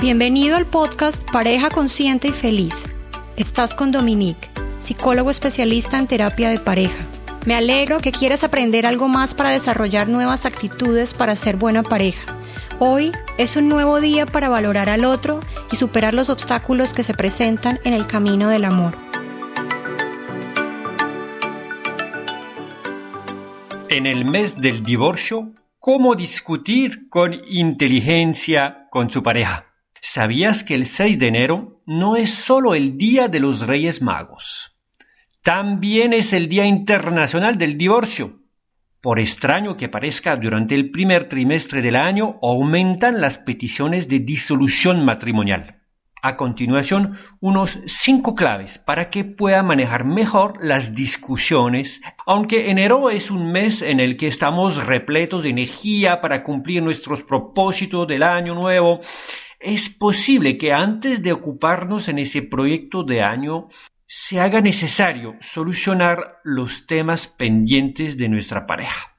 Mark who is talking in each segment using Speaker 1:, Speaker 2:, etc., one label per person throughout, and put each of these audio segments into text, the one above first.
Speaker 1: Bienvenido al podcast Pareja Consciente y Feliz. Estás con Dominique, psicólogo especialista en terapia de pareja. Me alegro que quieras aprender algo más para desarrollar nuevas actitudes para ser buena pareja. Hoy es un nuevo día para valorar al otro y superar los obstáculos que se presentan en el camino del amor.
Speaker 2: En el mes del divorcio, ¿cómo discutir con inteligencia con su pareja? ¿Sabías que el 6 de enero no es solo el Día de los Reyes Magos? También es el Día Internacional del Divorcio. Por extraño que parezca, durante el primer trimestre del año aumentan las peticiones de disolución matrimonial. A continuación, unos cinco claves para que pueda manejar mejor las discusiones, aunque enero es un mes en el que estamos repletos de energía para cumplir nuestros propósitos del año nuevo, es posible que antes de ocuparnos en ese proyecto de año se haga necesario solucionar los temas pendientes de nuestra pareja.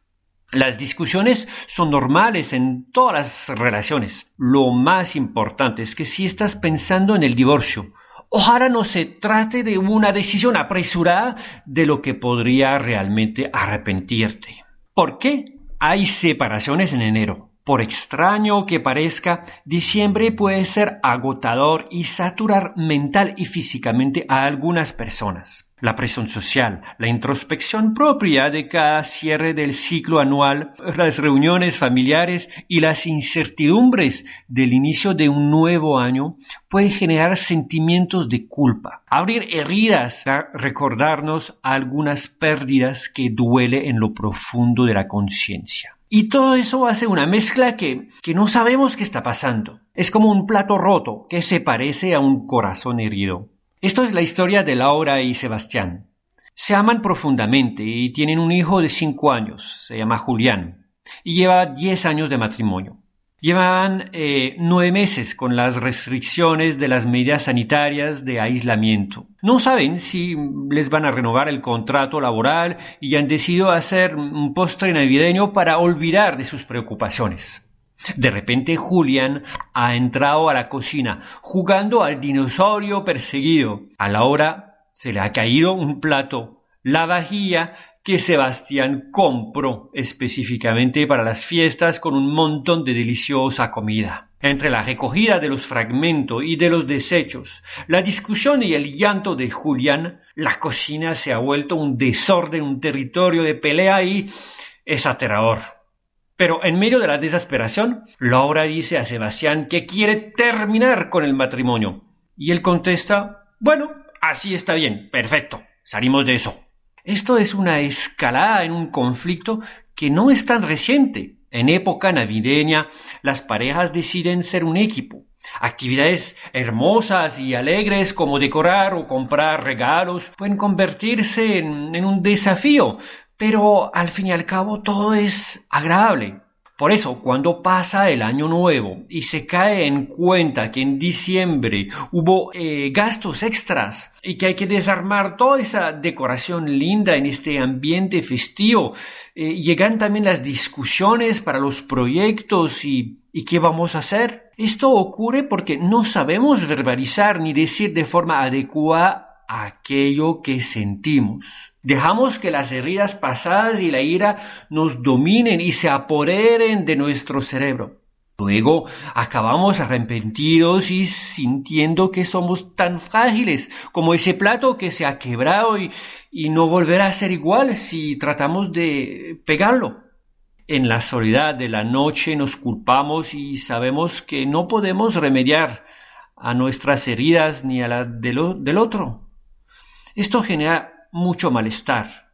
Speaker 2: Las discusiones son normales en todas las relaciones. Lo más importante es que si estás pensando en el divorcio, ojalá no se trate de una decisión apresurada de lo que podría realmente arrepentirte. ¿Por qué? Hay separaciones en enero. Por extraño que parezca, diciembre puede ser agotador y saturar mental y físicamente a algunas personas. La presión social, la introspección propia de cada cierre del ciclo anual, las reuniones familiares y las incertidumbres del inicio de un nuevo año pueden generar sentimientos de culpa, abrir heridas, recordarnos algunas pérdidas que duele en lo profundo de la conciencia. Y todo eso hace una mezcla que, que no sabemos qué está pasando. Es como un plato roto que se parece a un corazón herido. Esto es la historia de Laura y Sebastián. Se aman profundamente y tienen un hijo de cinco años, se llama Julián, y lleva diez años de matrimonio. Llevaban eh, nueve meses con las restricciones de las medidas sanitarias de aislamiento. No saben si les van a renovar el contrato laboral y han decidido hacer un postre navideño para olvidar de sus preocupaciones. De repente Julian ha entrado a la cocina jugando al dinosaurio perseguido. A la hora se le ha caído un plato. La vajilla que Sebastián compró específicamente para las fiestas con un montón de deliciosa comida. Entre la recogida de los fragmentos y de los desechos, la discusión y el llanto de Julián, la cocina se ha vuelto un desorden, un territorio de pelea y es aterrador. Pero en medio de la desesperación, Laura dice a Sebastián que quiere terminar con el matrimonio. Y él contesta, bueno, así está bien, perfecto, salimos de eso. Esto es una escalada en un conflicto que no es tan reciente. En época navideña, las parejas deciden ser un equipo. Actividades hermosas y alegres como decorar o comprar regalos pueden convertirse en, un desafío, pero al fin y al cabo todo es agradable. Por eso, cuando pasa el año nuevo y se cae en cuenta que en diciembre hubo eh, gastos extras y que hay que desarmar toda esa decoración linda en este ambiente festivo, eh, llegan también las discusiones para los proyectos y, y qué vamos a hacer. Esto ocurre porque no sabemos verbalizar ni decir de forma adecuada aquello que sentimos. Dejamos que las heridas pasadas y la ira nos dominen y se apoderen de nuestro cerebro. Luego acabamos arrepentidos y sintiendo que somos tan frágiles como ese plato que se ha quebrado y, no volverá a ser igual si tratamos de pegarlo. En la soledad de la noche nos culpamos y sabemos que no podemos remediar a nuestras heridas ni a las del otro. Esto genera mucho malestar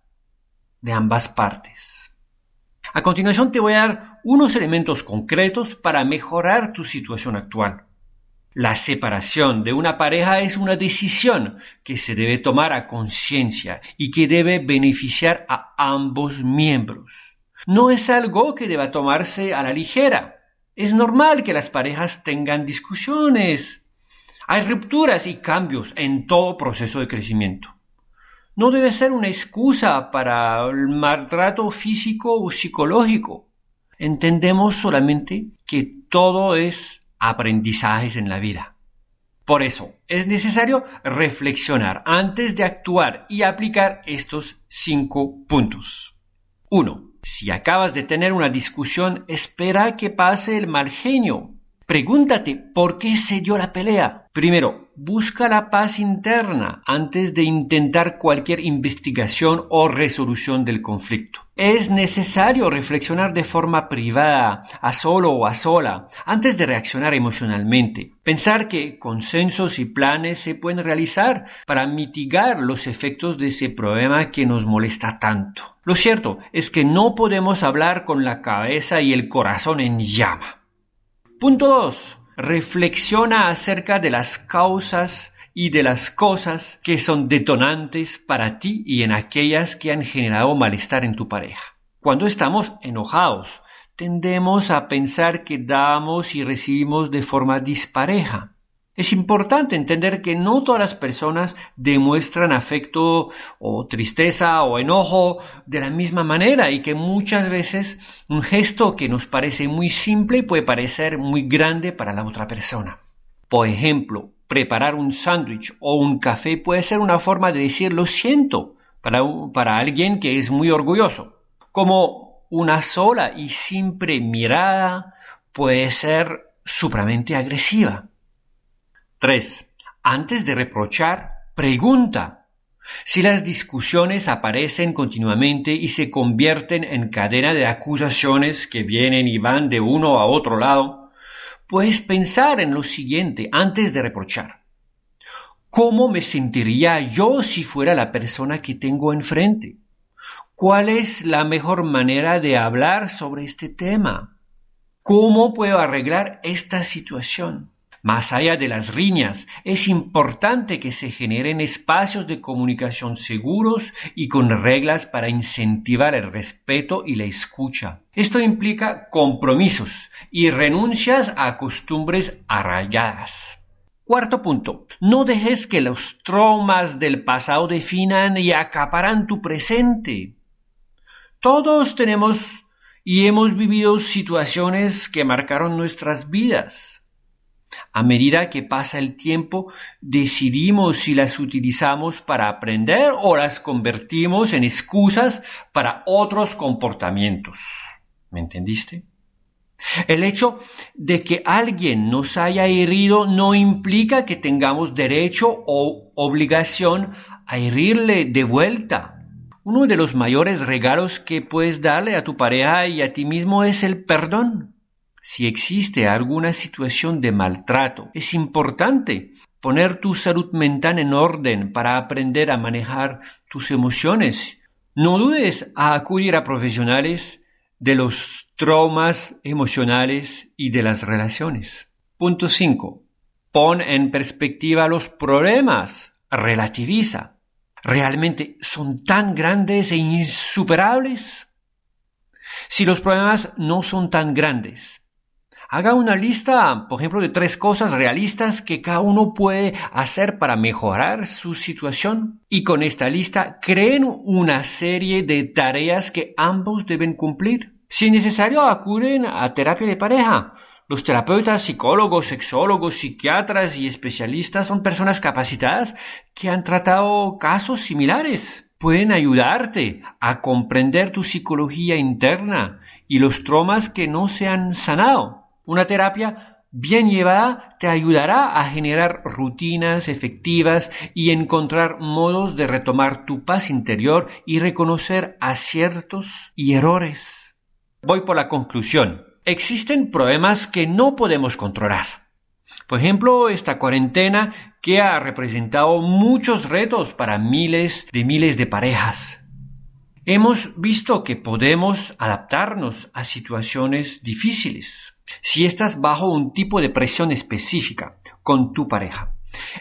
Speaker 2: de ambas partes. A continuación te voy a dar unos elementos concretos para mejorar tu situación actual. La separación de una pareja es una decisión que se debe tomar a conciencia y que debe beneficiar a ambos miembros. No es algo que deba tomarse a la ligera. Es normal que las parejas tengan discusiones, hay rupturas y cambios en todo proceso de crecimiento. No debe ser una excusa para el maltrato físico o psicológico. Entendemos solamente que todo es aprendizajes en la vida. Por eso, es necesario reflexionar antes de actuar y aplicar estos cinco puntos. 1. Si acabas de tener una discusión, espera que pase el mal genio. Pregúntate por qué se dio la pelea. Primero, busca la paz interna antes de intentar cualquier investigación o resolución del conflicto. Es necesario reflexionar de forma privada, a solo o a sola, antes de reaccionar emocionalmente. Pensar que consensos y planes se pueden realizar para mitigar los efectos de ese problema que nos molesta tanto. Lo cierto es que no podemos hablar con la cabeza y el corazón en llama. Punto 2. Reflexiona acerca de las causas y de las cosas que son detonantes para ti y en aquellas que han generado malestar en tu pareja. Cuando estamos enojados, tendemos a pensar que damos y recibimos de forma dispareja. Es importante entender que no todas las personas demuestran afecto o tristeza o enojo de la misma manera y que muchas veces un gesto que nos parece muy simple puede parecer muy grande para la otra persona. Por ejemplo, preparar un sándwich o un café puede ser una forma de decir lo siento para, para alguien que es muy orgulloso. Como una sola y simple mirada puede ser supremamente agresiva. 3. Antes de reprochar, pregunta. Si las discusiones aparecen continuamente y se convierten en cadena de acusaciones que vienen y van de uno a otro lado, puedes pensar en lo siguiente antes de reprochar. ¿Cómo me sentiría yo si fuera la persona que tengo enfrente? ¿Cuál es la mejor manera de hablar sobre este tema? ¿Cómo puedo arreglar esta situación? Más allá de las riñas, es importante que se generen espacios de comunicación seguros y con reglas para incentivar el respeto y la escucha. Esto implica compromisos y renuncias a costumbres arraigadas. Cuarto punto. No dejes que los traumas del pasado definan y acaparan tu presente. Todos tenemos y hemos vivido situaciones que marcaron nuestras vidas. A medida que pasa el tiempo, decidimos si las utilizamos para aprender o las convertimos en excusas para otros comportamientos. ¿Me entendiste? El hecho de que alguien nos haya herido no implica que tengamos derecho o obligación a herirle de vuelta. Uno de los mayores regalos que puedes darle a tu pareja y a ti mismo es el perdón si existe alguna situación de maltrato. Es importante poner tu salud mental en orden para aprender a manejar tus emociones. No dudes a acudir a profesionales de los traumas emocionales y de las relaciones. Punto 5. Pon en perspectiva los problemas. Relativiza. ¿Realmente son tan grandes e insuperables? Si los problemas no son tan grandes, Haga una lista, por ejemplo, de tres cosas realistas que cada uno puede hacer para mejorar su situación. Y con esta lista creen una serie de tareas que ambos deben cumplir. Si necesario, acuden a terapia de pareja. Los terapeutas, psicólogos, sexólogos, psiquiatras y especialistas son personas capacitadas que han tratado casos similares. Pueden ayudarte a comprender tu psicología interna y los traumas que no se han sanado. Una terapia bien llevada te ayudará a generar rutinas efectivas y encontrar modos de retomar tu paz interior y reconocer aciertos y errores. Voy por la conclusión. Existen problemas que no podemos controlar. Por ejemplo, esta cuarentena que ha representado muchos retos para miles de miles de parejas. Hemos visto que podemos adaptarnos a situaciones difíciles si estás bajo un tipo de presión específica con tu pareja.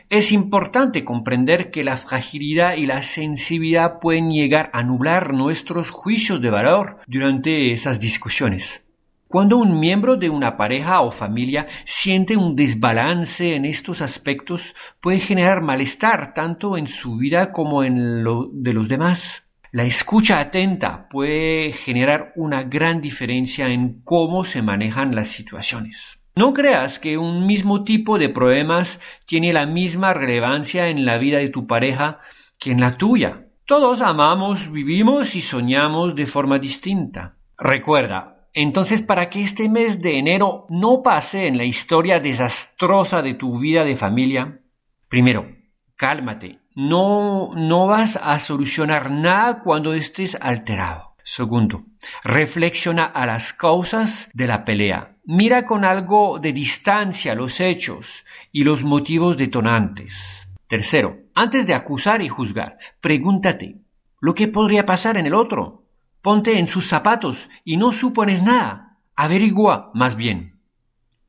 Speaker 2: Es importante comprender que la fragilidad y la sensibilidad pueden llegar a nublar nuestros juicios de valor durante esas discusiones. Cuando un miembro de una pareja o familia siente un desbalance en estos aspectos, puede generar malestar tanto en su vida como en lo de los demás. La escucha atenta puede generar una gran diferencia en cómo se manejan las situaciones. No creas que un mismo tipo de problemas tiene la misma relevancia en la vida de tu pareja que en la tuya. Todos amamos, vivimos y soñamos de forma distinta. Recuerda, entonces para que este mes de enero no pase en la historia desastrosa de tu vida de familia, primero, cálmate. No, no vas a solucionar nada cuando estés alterado. Segundo, reflexiona a las causas de la pelea. Mira con algo de distancia los hechos y los motivos detonantes. Tercero, antes de acusar y juzgar, pregúntate lo que podría pasar en el otro. Ponte en sus zapatos y no supones nada. Averigua más bien.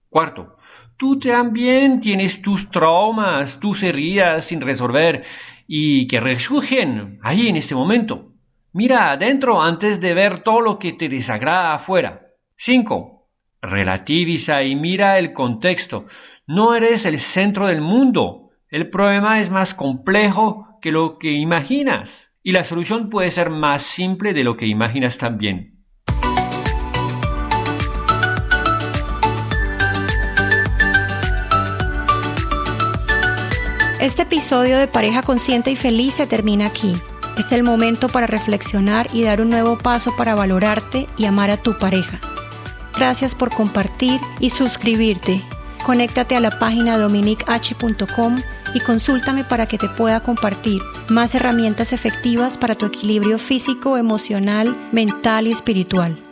Speaker 2: Cuarto, tú también tienes tus traumas, tus heridas sin resolver y que resurgen ahí en este momento. Mira adentro antes de ver todo lo que te desagrada afuera. 5. Relativiza y mira el contexto. No eres el centro del mundo. El problema es más complejo que lo que imaginas. Y la solución puede ser más simple de lo que imaginas también.
Speaker 1: Este episodio de Pareja Consciente y Feliz se termina aquí. Es el momento para reflexionar y dar un nuevo paso para valorarte y amar a tu pareja. Gracias por compartir y suscribirte. Conéctate a la página dominich.com y consúltame para que te pueda compartir más herramientas efectivas para tu equilibrio físico, emocional, mental y espiritual.